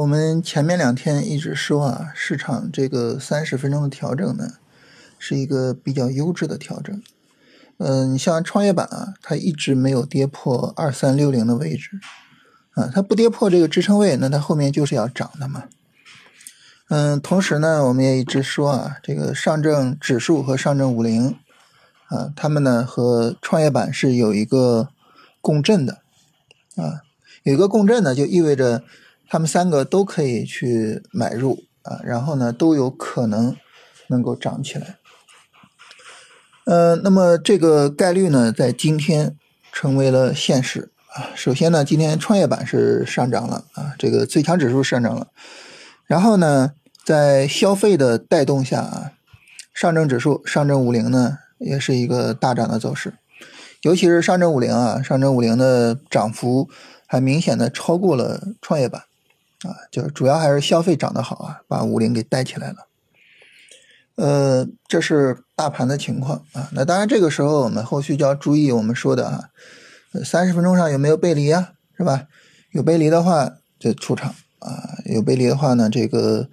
我们前面两天一直说啊，市场这个三十分钟的调整呢，是一个比较优质的调整。嗯，你像创业板啊，它一直没有跌破二三六零的位置啊，它不跌破这个支撑位，那它后面就是要涨的嘛。嗯，同时呢，我们也一直说啊，这个上证指数和上证五零啊，它们呢和创业板是有一个共振的啊，有一个共振呢，就意味着。他们三个都可以去买入啊，然后呢都有可能能够涨起来。呃，那么这个概率呢，在今天成为了现实啊。首先呢，今天创业板是上涨了啊，这个最强指数上涨了。然后呢，在消费的带动下啊，上证指数、上证五零呢也是一个大涨的走势，尤其是上证五零啊，上证五零的涨幅还明显的超过了创业板。啊，就是主要还是消费涨得好啊，把五零给带起来了。呃，这是大盘的情况啊。那当然，这个时候我们后续就要注意我们说的啊，三十分钟上有没有背离啊，是吧？有背离的话就出场啊，有背离的话呢，这个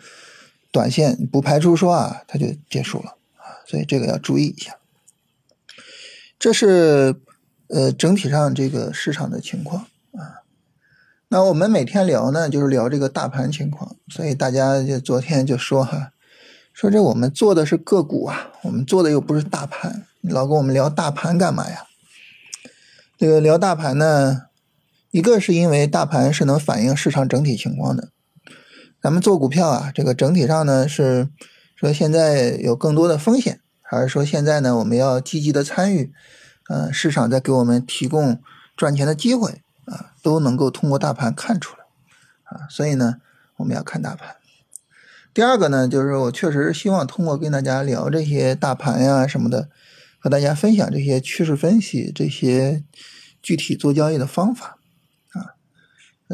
短线不排除说啊，它就结束了啊。所以这个要注意一下。这是呃整体上这个市场的情况。那我们每天聊呢，就是聊这个大盘情况，所以大家就昨天就说哈，说这我们做的是个股啊，我们做的又不是大盘，老跟我们聊大盘干嘛呀？这个聊大盘呢，一个是因为大盘是能反映市场整体情况的，咱们做股票啊，这个整体上呢是说现在有更多的风险，还是说现在呢我们要积极的参与，嗯，市场在给我们提供赚钱的机会。啊，都能够通过大盘看出来，啊，所以呢，我们要看大盘。第二个呢，就是我确实希望通过跟大家聊这些大盘呀什么的，和大家分享这些趋势分析、这些具体做交易的方法，啊，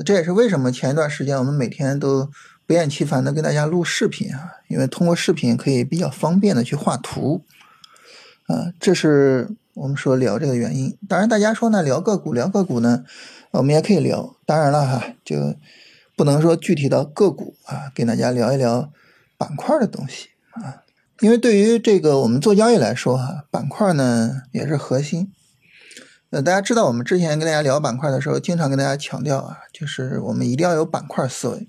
这也是为什么前一段时间我们每天都不厌其烦的跟大家录视频啊，因为通过视频可以比较方便的去画图，啊，这是我们说聊这个原因。当然，大家说呢，聊个股，聊个股呢。我们也可以聊，当然了哈，就不能说具体到个股啊，给大家聊一聊板块的东西啊，因为对于这个我们做交易来说哈，板块呢也是核心。呃，大家知道我们之前跟大家聊板块的时候，经常跟大家强调啊，就是我们一定要有板块思维。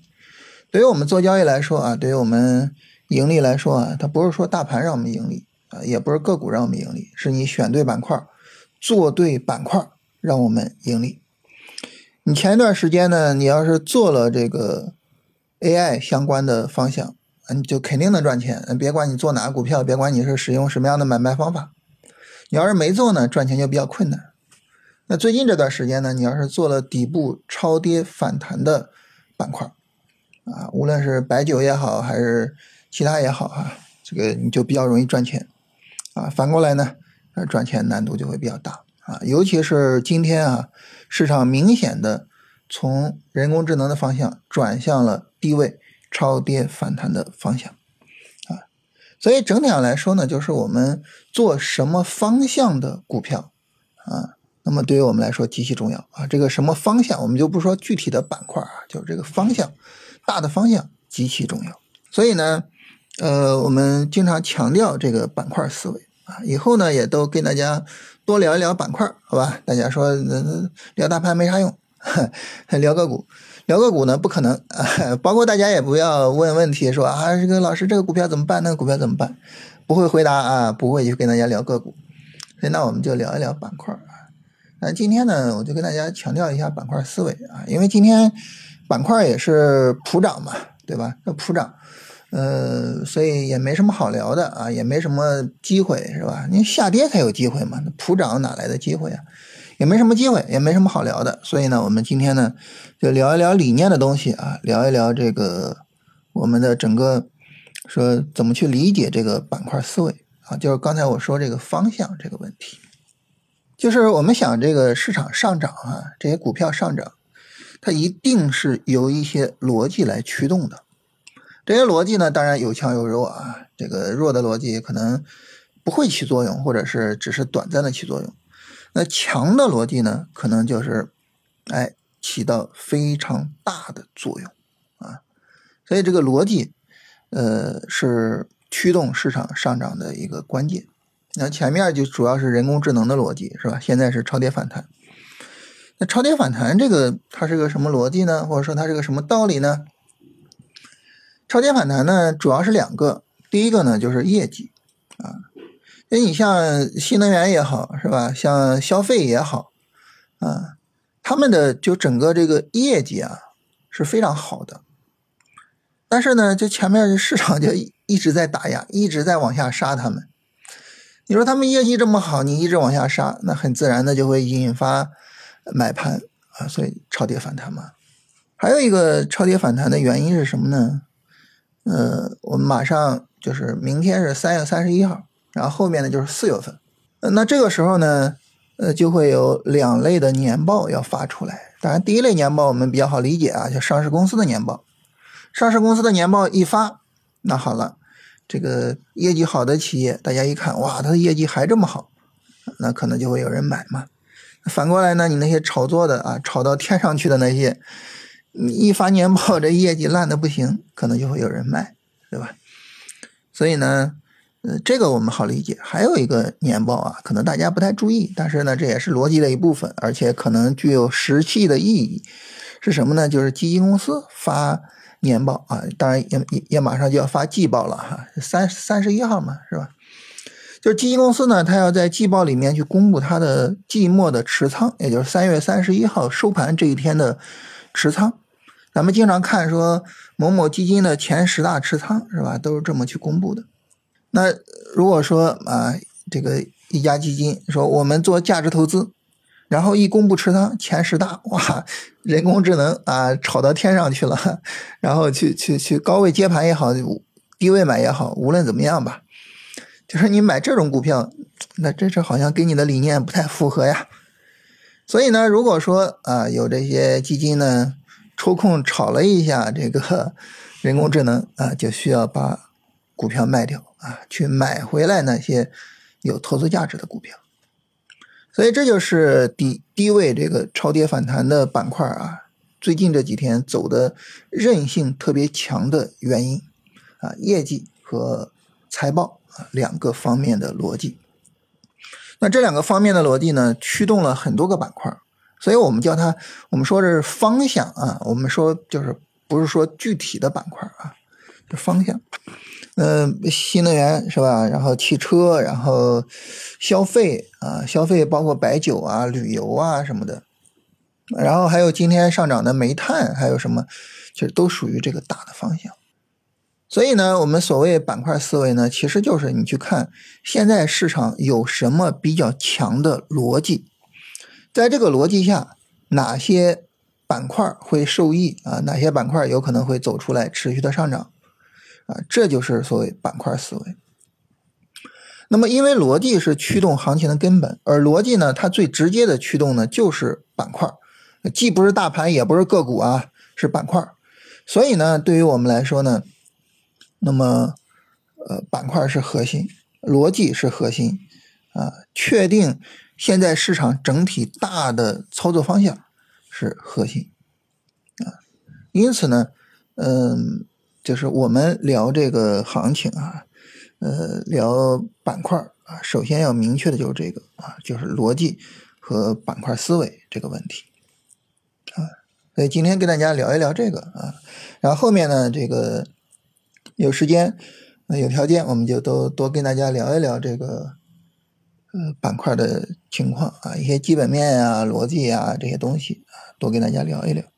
对于我们做交易来说啊，对于我们盈利来说啊，它不是说大盘让我们盈利啊，也不是个股让我们盈利，是你选对板块，做对板块，让我们盈利。你前一段时间呢，你要是做了这个 AI 相关的方向，你就肯定能赚钱。别管你做哪个股票，别管你是使用什么样的买卖方法，你要是没做呢，赚钱就比较困难。那最近这段时间呢，你要是做了底部超跌反弹的板块，啊，无论是白酒也好，还是其他也好啊，这个你就比较容易赚钱。啊，反过来呢，赚钱难度就会比较大。啊，尤其是今天啊，市场明显的从人工智能的方向转向了低位超跌反弹的方向，啊，所以整体上来说呢，就是我们做什么方向的股票啊，那么对于我们来说极其重要啊。这个什么方向，我们就不说具体的板块啊，就是这个方向，大的方向极其重要。所以呢，呃，我们经常强调这个板块思维啊，以后呢也都跟大家。多聊一聊板块，好吧？大家说聊大盘没啥用，聊个股，聊个股呢不可能。包括大家也不要问问题，说啊，这个老师这个股票怎么办？那个股票怎么办？不会回答啊，不会去跟大家聊个股。所以那我们就聊一聊板块啊。那今天呢，我就跟大家强调一下板块思维啊，因为今天板块也是普涨嘛，对吧？那普涨。呃，所以也没什么好聊的啊，也没什么机会，是吧？你下跌才有机会嘛，普涨哪来的机会啊？也没什么机会，也没什么好聊的。所以呢，我们今天呢，就聊一聊理念的东西啊，聊一聊这个我们的整个说怎么去理解这个板块思维啊，就是刚才我说这个方向这个问题，就是我们想这个市场上涨啊，这些股票上涨，它一定是由一些逻辑来驱动的。这些逻辑呢，当然有强有弱啊。这个弱的逻辑可能不会起作用，或者是只是短暂的起作用。那强的逻辑呢，可能就是，哎，起到非常大的作用啊。所以这个逻辑，呃，是驱动市场上涨的一个关键。那前面就主要是人工智能的逻辑，是吧？现在是超跌反弹。那超跌反弹这个它是个什么逻辑呢？或者说它是个什么道理呢？超跌反弹呢，主要是两个。第一个呢就是业绩啊，那你像新能源也好，是吧？像消费也好，啊，他们的就整个这个业绩啊是非常好的。但是呢，这前面市场就一直在打压，一直在往下杀他们。你说他们业绩这么好，你一直往下杀，那很自然的就会引发买盘啊，所以超跌反弹嘛。还有一个超跌反弹的原因是什么呢？呃，我们马上就是明天是三月三十一号，然后后面呢就是四月份。那这个时候呢，呃，就会有两类的年报要发出来。当然，第一类年报我们比较好理解啊，就上市公司的年报。上市公司的年报一发，那好了。这个业绩好的企业，大家一看，哇，它的业绩还这么好，那可能就会有人买嘛。反过来呢，你那些炒作的啊，炒到天上去的那些，一发年报，这业绩烂的不行，可能就会有人卖，对吧？所以呢，呃，这个我们好理解。还有一个年报啊，可能大家不太注意，但是呢，这也是逻辑的一部分，而且可能具有实际的意义，是什么呢？就是基金公司发。年报啊，当然也也也马上就要发季报了哈，三三十一号嘛，是吧？就是基金公司呢，它要在季报里面去公布它的季末的持仓，也就是三月三十一号收盘这一天的持仓。咱们经常看说某某基金的前十大持仓是吧，都是这么去公布的。那如果说啊，这个一家基金说我们做价值投资。然后一公布持仓前十大，哇，人工智能啊，炒到天上去了。然后去去去高位接盘也好，低位买也好，无论怎么样吧，就是你买这种股票，那这是好像跟你的理念不太符合呀。所以呢，如果说啊，有这些基金呢抽空炒了一下这个 人工智能啊，就需要把股票卖掉啊，去买回来那些有投资价值的股票。所以这就是低低位这个超跌反弹的板块啊，最近这几天走的韧性特别强的原因啊，业绩和财报啊两个方面的逻辑。那这两个方面的逻辑呢，驱动了很多个板块，所以我们叫它，我们说这是方向啊，我们说就是不是说具体的板块啊，是方向。嗯，新能源是吧？然后汽车，然后消费啊，消费包括白酒啊、旅游啊什么的，然后还有今天上涨的煤炭，还有什么，其实都属于这个大的方向。所以呢，我们所谓板块思维呢，其实就是你去看现在市场有什么比较强的逻辑，在这个逻辑下，哪些板块会受益啊？哪些板块有可能会走出来持续的上涨？啊，这就是所谓板块思维。那么，因为逻辑是驱动行情的根本，而逻辑呢，它最直接的驱动呢就是板块，既不是大盘，也不是个股啊，是板块。所以呢，对于我们来说呢，那么呃，板块是核心，逻辑是核心啊，确定现在市场整体大的操作方向是核心啊。因此呢，嗯。就是我们聊这个行情啊，呃，聊板块啊，首先要明确的就是这个啊，就是逻辑和板块思维这个问题啊。所以今天跟大家聊一聊这个啊，然后后面呢，这个有时间、有条件，我们就都多跟大家聊一聊这个呃板块的情况啊，一些基本面啊、逻辑啊这些东西啊，多跟大家聊一聊。